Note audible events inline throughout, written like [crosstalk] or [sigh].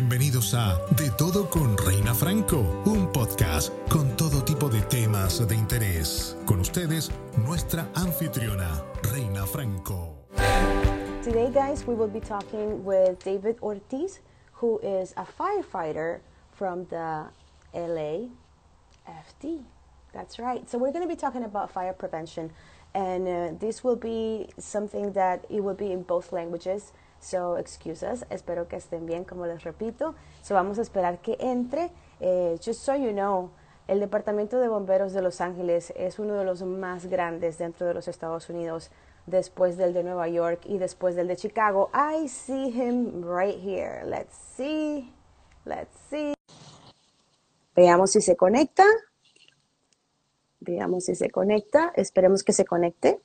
Bienvenidos a De Todo con Reina Franco, un podcast con todo tipo de temas de interés. Con ustedes, nuestra anfitriona, Reina Franco. Today, guys, we will be talking with David Ortiz, who is a firefighter from the LAFD. That's right. So we're going to be talking about fire prevention, and uh, this will be something that it will be in both languages. So excuse us. Espero que estén bien, como les repito. So vamos a esperar que entre. Eh, just so you know, el Departamento de Bomberos de Los Ángeles es uno de los más grandes dentro de los Estados Unidos, después del de Nueva York y después del de Chicago. I see him right here. Let's see. Let's see. Veamos si se conecta. Veamos si se conecta. Esperemos que se conecte.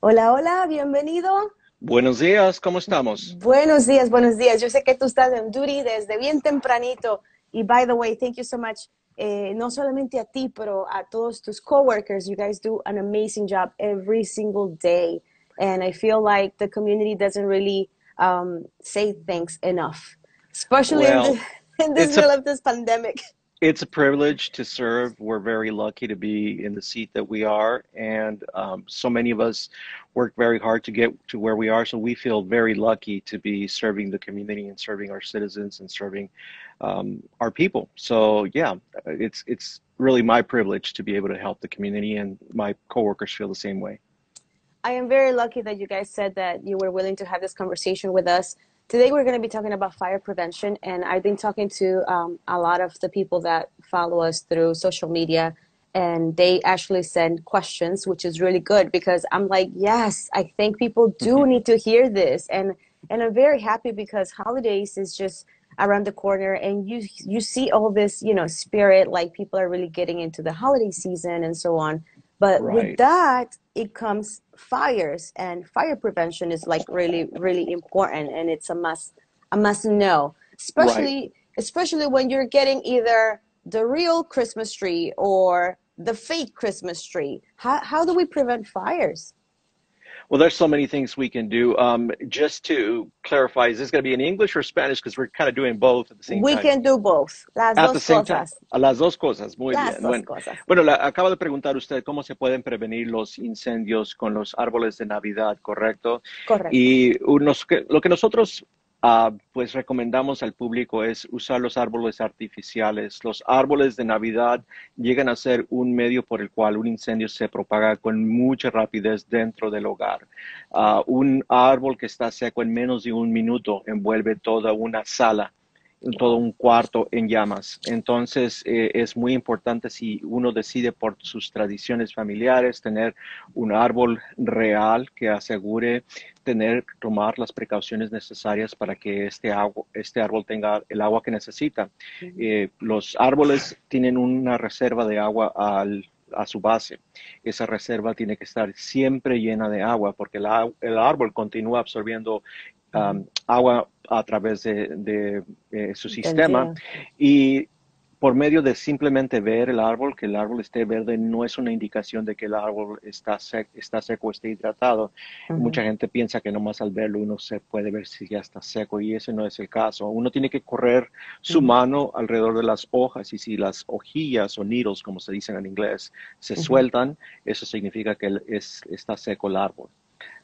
Hola, hola, bienvenido. Buenos días, ¿cómo estamos? Buenos días, buenos días. Yo sé que tú estás en duty desde bien tempranito. Y by the way, thank you so much. Eh, no solamente a ti, pero a todos tus coworkers. You guys do an amazing job every single day. And I feel like the community doesn't really um, say thanks enough, especially Well, [laughs] in, the, in a- middle of this pandemic. It's a privilege to serve. We're very lucky to be in the seat that we are, and um, so many of us work very hard to get to where we are. So we feel very lucky to be serving the community and serving our citizens and serving um, our people. So yeah, it's it's really my privilege to be able to help the community, and my coworkers feel the same way. I am very lucky that you guys said that you were willing to have this conversation with us. Today, we're going to be talking about fire prevention, and I've been talking to um, a lot of the people that follow us through social media, and they actually send questions, which is really good because I'm like, yes, I think people do need to hear this, and and I'm very happy because holidays is just around the corner, and you you see all this, you know, spirit, like people are really getting into the holiday season and so on. But with that, it comes fires, and fire prevention is like really, really important, and it's a must, a must know, especially, especially when you're getting either the real Christmas tree or the fake Christmas tree. How how do we prevent fires? Well, there's so many things we can do. Um, just to clarify, is this going to be in English or Spanish? Because we're kind of doing both at the same We time. We can do both. Las At the dos same time. cosas. A las dos cosas, muy Las bien. dos Bueno, cosas. bueno, la- acaba de preguntar usted cómo se pueden prevenir los incendios con los árboles de Navidad, ¿correcto? Correcto. Y unos, lo que nosotros ah, pues recomendamos al público es usar los árboles artificiales. Los árboles de Navidad llegan a ser un medio por el cual un incendio se propaga con mucha rapidez dentro del hogar. Ah, un árbol que está seco en menos de un minuto envuelve toda una sala todo un cuarto en llamas. Entonces, eh, es muy importante si uno decide por sus tradiciones familiares tener un árbol real que asegure tener, tomar las precauciones necesarias para que este, agua, este árbol tenga el agua que necesita. Eh, los árboles tienen una reserva de agua al, a su base. Esa reserva tiene que estar siempre llena de agua porque el árbol continúa absorbiendo um, agua a través de, de, eh, su sistema y por medio de simplemente ver el árbol, que el árbol esté verde, no es una indicación de que el árbol está, sec- está seco esté hidratado. Mucha gente piensa que nomás al verlo uno se puede ver si ya está seco y ese no es el caso. Uno tiene que correr su mano alrededor de las hojas y si las hojillas o needles, como se dicen en inglés, se Ujú. sueltan, eso significa que es, está seco el árbol.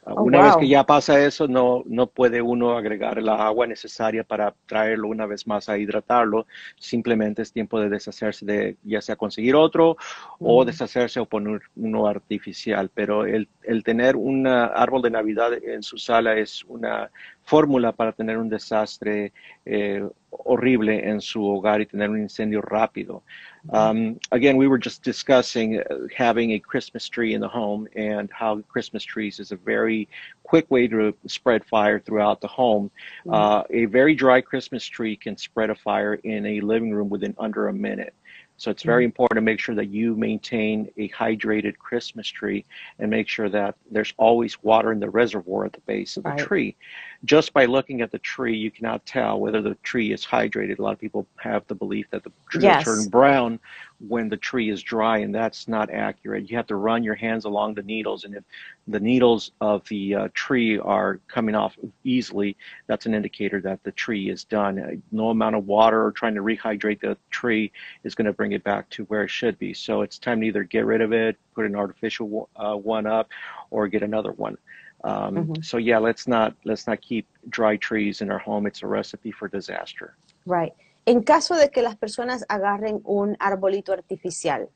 Oh, Una vez que ya pasa eso, no, no puede uno agregar la agua necesaria para traerlo una vez más a hidratarlo. Simplemente es tiempo de deshacerse de, ya sea conseguir otro o Mm. deshacerse o poner uno artificial. Pero el, el tener un árbol de Navidad en su sala es una fórmula para tener un desastre eh, horrible en su hogar y tener un incendio rápido. Um, again, we were just discussing uh, having a Christmas tree in the home and how Christmas trees is a very quick way to spread fire throughout the home. Uh, a very dry Christmas tree can spread a fire in a living room within under a minute. So it's very important to make sure that you maintain a hydrated Christmas tree and make sure that there's always water in the reservoir at the base of the Right. tree. Just by looking at the tree, you cannot tell whether the tree is hydrated. A lot of people have the belief that the tree Yes. will turn brown when the tree is dry, and that's not accurate. You have to run your hands along the needles, and if the needles of the uh, tree are coming off easily, that's an indicator that the tree is done. No amount of water or trying to rehydrate the tree is going to bring it back to where it should be. So it's time to either get rid of it, put an artificial uh, one up, or get another one. Um, mm-hmm. So yeah, let's not let's not keep dry trees in our home. It's a recipe for disaster. Right. En caso de que las personas agarren un arbolito artificial,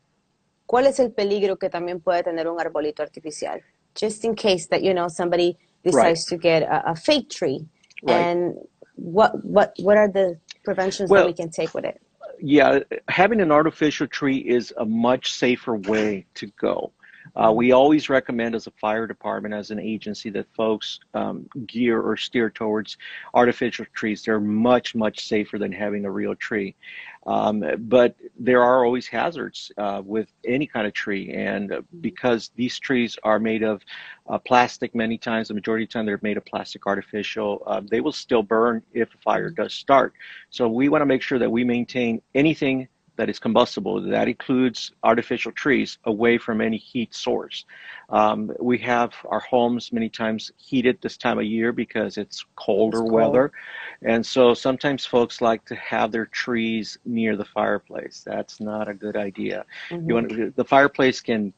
¿cuál es el peligro que también puede tener un arbolito artificial? Just in case that you know somebody decides right. to get a, a, fake tree, right. and what what what are the preventions well, that we can take with it? Yeah, having an artificial tree is a much safer way to go. Uh, we always recommend as a fire department, as an agency, that folks um, gear or steer towards artificial trees. They're much, much safer than having a real tree. Um, but there are always hazards uh, with any kind of tree. And because these trees are made of uh, plastic many times, the majority of the time they're made of plastic artificial, uh, they will still burn if a fire does start. So we want to make sure that we maintain anything that is combustible. That includes artificial trees away from any heat source. Um, we have our homes many times heated this time of year because it's colder it's weather. And so sometimes folks like to have their trees near the fireplace. That's not a good idea. Mm-hmm. You want, the fireplace can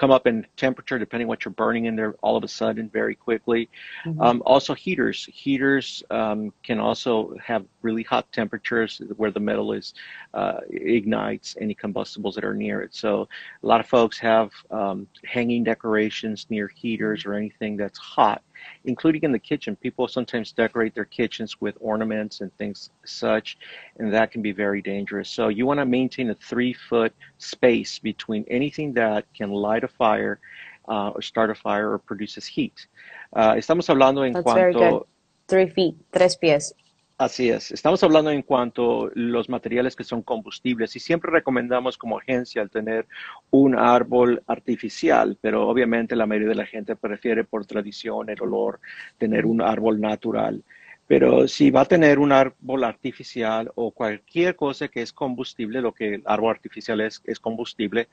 come up in temperature depending what you're burning in there all of a sudden very quickly. Mm-hmm. Um, also heaters. Heaters um, can also have really hot temperatures where the metal is uh, ignites any combustibles that are near it. So a lot of folks have um, hanging decorations near heaters or anything that's hot including in the kitchen. People sometimes decorate their kitchens with ornaments and things such, and that can be very dangerous. So you want to maintain a three foot space between anything that can light a fire uh, or start a fire or produces heat. Uh, estamos hablando en That's cuanto. Very good. Three feet, tres pies. Así es. Estamos hablando en cuanto a los materiales que son combustibles y siempre recomendamos como agencia el tener un árbol artificial, pero obviamente la mayoría de la gente prefiere por tradición, el olor, tener un árbol natural. Pero si va a tener un árbol artificial o cualquier cosa que es combustible, lo que el árbol artificial es, es combustible,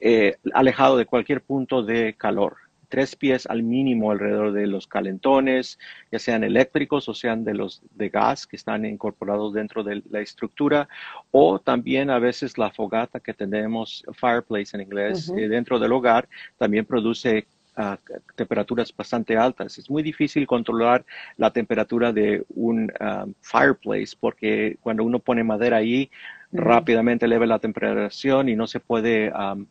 eh, alejado de cualquier punto de calor tres pies al mínimo alrededor de los calentones, ya sean eléctricos o sean de los de gas que están incorporados dentro de la estructura, o también a veces la fogata que tenemos, fireplace en inglés, eh, dentro del hogar, también produce uh, temperaturas bastante altas. Es muy difícil controlar la temperatura de un um, fireplace porque cuando uno pone madera ahí, rápidamente eleva la temperatura y no se puede um,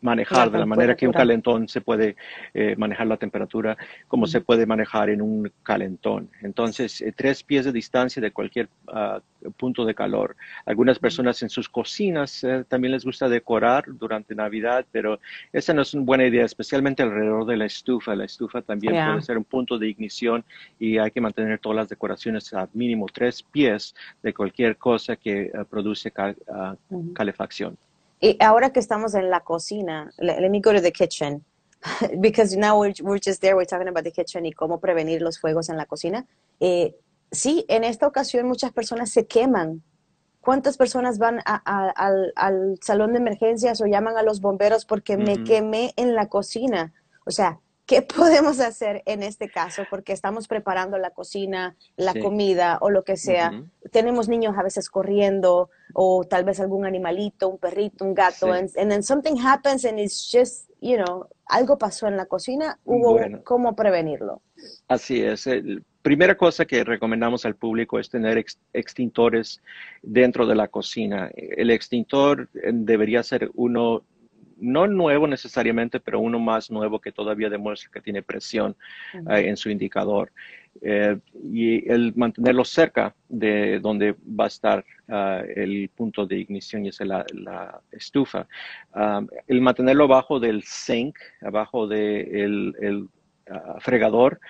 manejar de la manera que un calentón se puede eh, manejar la temperatura como se puede manejar en un calentón. Entonces, eh, tres pies de distancia de cualquier uh, punto de calor. Algunas personas en sus cocinas eh, también les gusta decorar durante Navidad, pero esa no es una buena idea, especialmente alrededor de la estufa. La estufa también puede ser un punto de ignición y hay que mantener todas las decoraciones a mínimo tres pies de cualquier cosa que produce uh, calefacción. Y ahora que estamos en la cocina, let, me go to the kitchen, [laughs] because now we're, we're, just there, we're talking about the kitchen y cómo prevenir los fuegos en la cocina. Eh, sí, en esta ocasión muchas personas se queman. ¿Cuántas personas van al, al, salón de emergencias o llaman a los bomberos porque me quemé en la cocina? O sea, ¿qué podemos hacer en este caso? Porque estamos preparando la cocina, la comida o lo que sea. Tenemos niños a veces corriendo o tal vez algún animalito, un perrito, un gato, and, then something happens and it's just, you know, algo pasó en la cocina, hubo cómo prevenirlo. Así es. primera cosa que recomendamos al público es tener extintores dentro de la cocina. El extintor eh, debería ser uno no nuevo necesariamente, pero uno más nuevo que todavía demuestra que tiene presión eh, en su indicador. Eh, y el mantenerlo cerca de donde va a estar ah, el punto de ignición, y es la, estufa. Ah, el mantenerlo abajo del sink, abajo del el, ah, fregador,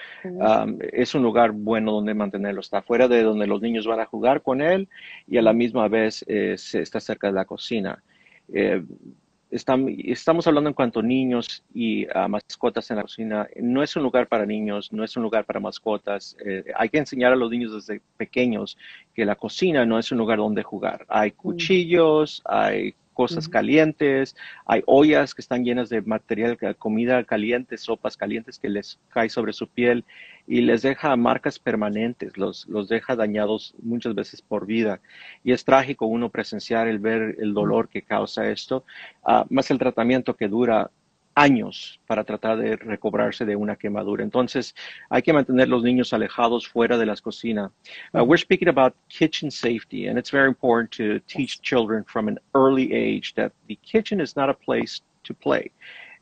es un lugar bueno donde mantenerlo. Está fuera de donde los niños van a jugar con él y a la misma vez eh, está cerca de la cocina estamos hablando en cuanto a niños y a mascotas en la cocina. No es un lugar para niños, no es un lugar para mascotas. Eh, hay que enseñar a los niños desde pequeños que la cocina no es un lugar donde jugar. Hay cuchillos, hay cosas calientes, hay ollas que están llenas de material, comida caliente, sopas calientes que les cae sobre su piel y les deja marcas permanentes, los, los deja dañados muchas veces por vida. Y es trágico uno presenciar el ver el dolor que causa esto, ah, más el tratamiento que dura años para tratar de recobrarse de una quemadura. Entonces, hay que mantener los niños alejados fuera de las cocinas. Uh, we're speaking about kitchen safety, and it's very important to teach children from an early age that the kitchen is not a place to play.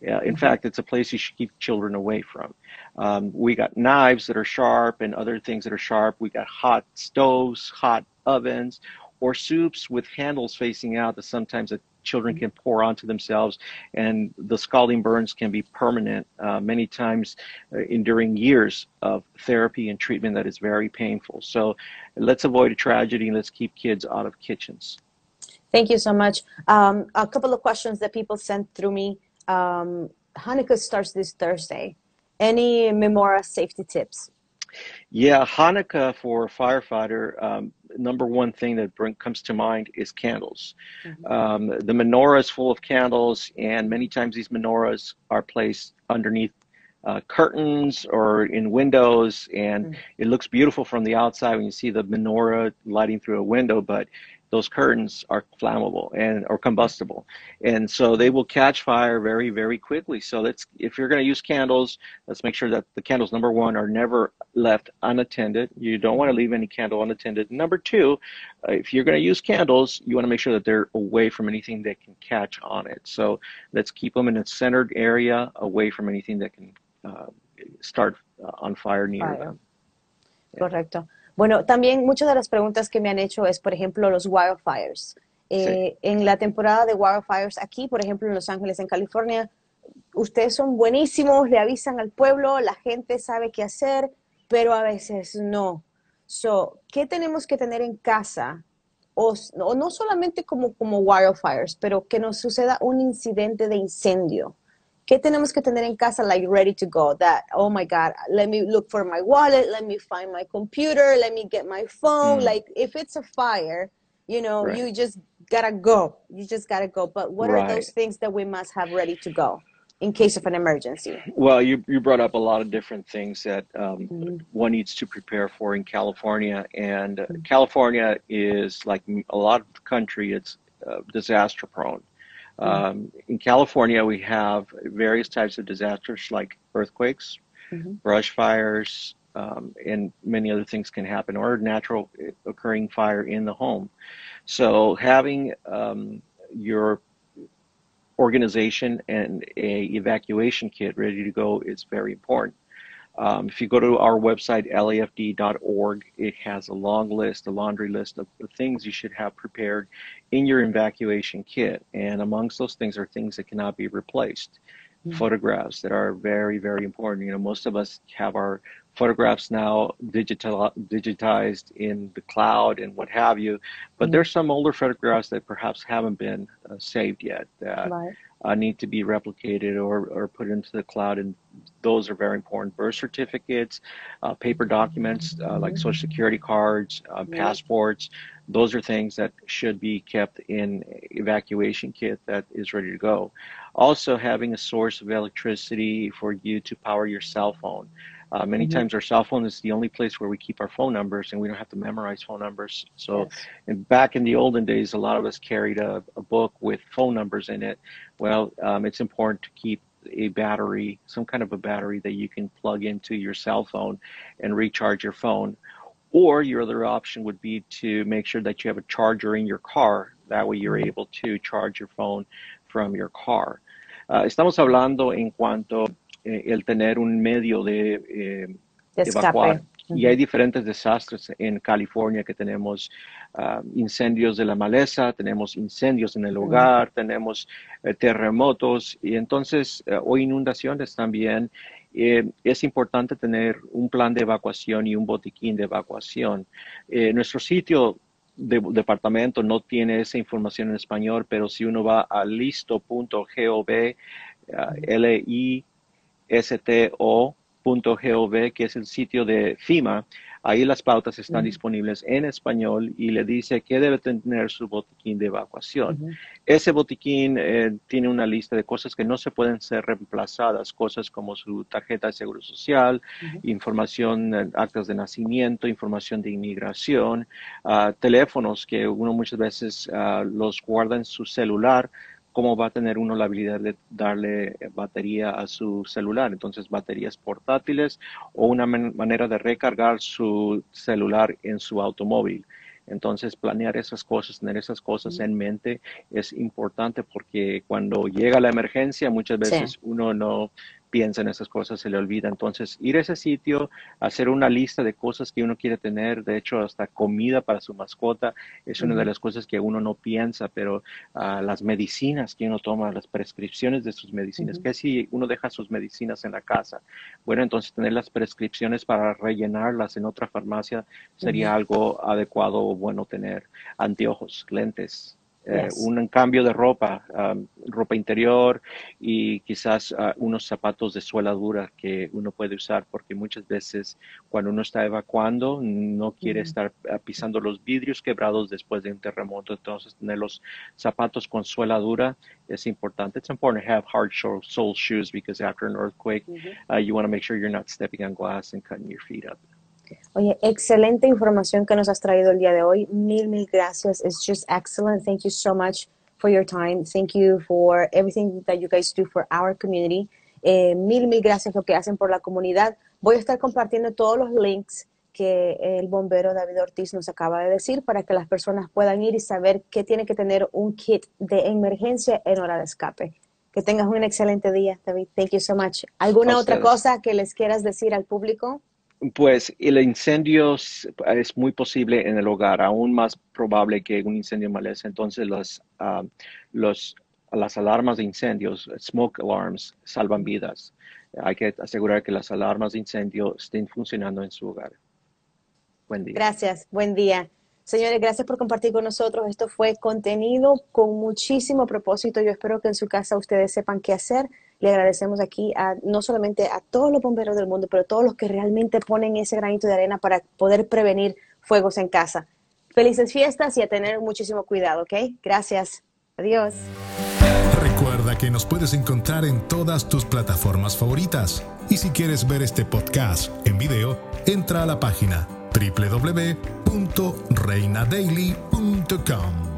Uh, in fact, it's a place you should keep children away from. Um, we got knives that are sharp and other things that are sharp. We got hot stoves, hot ovens, or soups with handles facing out that sometimes a children can pour onto themselves, and the scalding burns can be permanent, uh, many times uh, enduring years of therapy and treatment that is very painful. So let's avoid a tragedy and let's keep kids out of kitchens. Thank you so much. Um, a couple of questions that people sent through me. Um, Hanukkah starts this Thursday. Any Memora safety tips? Yeah, Hanukkah for a firefighter, um, number one thing that bring, comes to mind is candles. Mm-hmm. Um, the menorah is full of candles, and many times these menorahs are placed underneath uh, curtains or in windows, and mm-hmm. it looks beautiful from the outside when you see the menorah lighting through a window, but those curtains are flammable and or combustible. And so they will catch fire very very quickly. So let's if you're going to use candles let's make sure that the candles number one are never left unattended. You don't want to leave any candle unattended. Number two uh, if you're going to use candles you want to make sure that they're away from anything that can catch on it. So let's keep them in a centered area away from anything that can uh, start uh, on fire near fire. them. Yeah. correcto Bueno, también muchas de las preguntas que me han hecho es, por ejemplo, los wildfires. Eh, en la temporada de wildfires aquí, por ejemplo, en Los Ángeles, en California, ustedes son buenísimos, le avisan al pueblo, la gente sabe qué hacer, pero a veces no. So, ¿Qué tenemos que tener en casa? O, o no solamente como, como wildfires, pero que nos suceda un incidente de incendio ¿Qué tenemos que tener en casa, like ready to go? That, oh my God, let me look for my wallet, let me find my computer, let me get my phone. Mm. Like, if it's a fire, you know, right. you just gotta go. You just gotta go. But what right. are those things that we must have ready to go? in case of an emergency? Well, you, you brought up a lot of different things that um, mm-hmm. one needs to prepare for in California. And mm-hmm. California is like a lot of the country, it's uh, disaster prone. Mm-hmm. Um, in California, we have various types of disasters like earthquakes, mm-hmm. brush fires, um, and many other things can happen, or natural occurring fire in the home. So having um, your organization and a evacuation kit ready to go is very important. Um, if you go to our website, lafd.org, it has a long list, a laundry list of the things you should have prepared in your evacuation kit. And amongst those things are things that cannot be replaced. Mm-hmm. Photographs that are very, very important. You know, most of us have our photographs now digital, digitized in the cloud and what have you, but mm-hmm. there's some older photographs that perhaps haven't been uh, saved yet that right. Uh, need to be replicated or, or put into the cloud and those are very important. Birth certificates, uh, paper documents uh, like social security cards, uh, passports, those are things that should be kept in evacuation kit that is ready to go. Also, having a source of electricity for you to power your cell phone. Uh, many mm-hmm. times our cell phone is the only place where we keep our phone numbers and we don't have to memorize phone numbers. So yes. back in the olden days, a lot of us carried a, a book with phone numbers in it. Well, um, it's important to keep a battery, some kind of a battery that you can plug into your cell phone and recharge your phone. Or your other option would be to make sure that you have a charger in your car. That way you're able to charge your phone from your car. Uh, estamos hablando en cuanto eh, el tener un medio de, eh, de evacuar. Y hay diferentes desastres en California que tenemos uh, incendios de la maleza, tenemos incendios en el hogar, tenemos eh, terremotos y entonces uh, o inundaciones también. Eh, es importante tener un plan de evacuación y un botiquín de evacuación. Eh, nuestro sitio de, departamento no tiene esa información en español, pero si uno va a listo.gov, L-I-S-T-O, .gov, que es el sitio de FIMA, Ahí las pautas están disponibles en español y le dice que debe tener su botiquín de evacuación. Ese botiquín eh, tiene una lista de cosas que no se pueden ser reemplazadas, cosas como su tarjeta de seguro social, información, eh, actas de nacimiento, información de inmigración, ah, teléfonos que uno muchas veces ah, los guarda en su celular cómo va a tener uno la habilidad de darle batería a su celular. Entonces, baterías portátiles o una manera de recargar su celular en su automóvil. Entonces, planear esas cosas, tener esas cosas en mente es importante porque cuando llega la emergencia, muchas veces uno no, piensa en esas cosas, se le olvida. Entonces, ir a ese sitio, hacer una lista de cosas que uno quiere tener, de hecho, hasta comida para su mascota, es una de las cosas que uno no piensa, pero ah, las medicinas que uno toma, las prescripciones de sus medicinas, que si uno deja sus medicinas en la casa, bueno, entonces tener las prescripciones para rellenarlas en otra farmacia sería algo adecuado o bueno tener. Anteojos, lentes, eh, un cambio de ropa, um, ropa interior y quizás uh, unos zapatos de suela dura que uno puede usar porque muchas veces cuando uno está evacuando no quiere estar uh, pisando los vidrios quebrados después de un terremoto, entonces tener los zapatos con suela dura es importante. It's important to have hard sole shoes because after an earthquake uh, you want to make sure you're not stepping on glass and cutting your feet up. Oye, excelente información que nos has traído el día de hoy. Mil, mil gracias. It's just excellent. Thank you so much for your time. Thank you for everything that you guys do for our community. Eh, mil, mil gracias lo que hacen por la comunidad. Voy a estar compartiendo todos los links que el bombero David Ortiz nos acaba de decir para que las personas puedan ir y saber qué tiene que tener un kit de emergencia en hora de escape. Que tengas un excelente día, David. Thank you so much. ¿Alguna otra cosa que les quieras decir al público? Pues el incendio es muy posible en el hogar, aún más probable que un incendio maleza. Entonces las, ah, los, las alarmas de incendios, smoke alarms, salvan vidas. Hay que asegurar que las alarmas de incendio estén funcionando en su hogar. Buen día. Gracias, buen día. Señores, gracias por compartir con nosotros. Esto fue contenido con muchísimo propósito. Yo espero que en su casa ustedes sepan qué hacer le agradecemos aquí a no solamente a todos los bomberos del mundo, pero a todos los que realmente ponen ese granito de arena para poder prevenir fuegos en casa. Felices fiestas y a tener muchísimo cuidado, ¿ok? Gracias. Adiós. Recuerda que nos puedes encontrar en todas tus plataformas favoritas. Y si quieres ver este podcast en video, entra a la página www.reinadaily.com.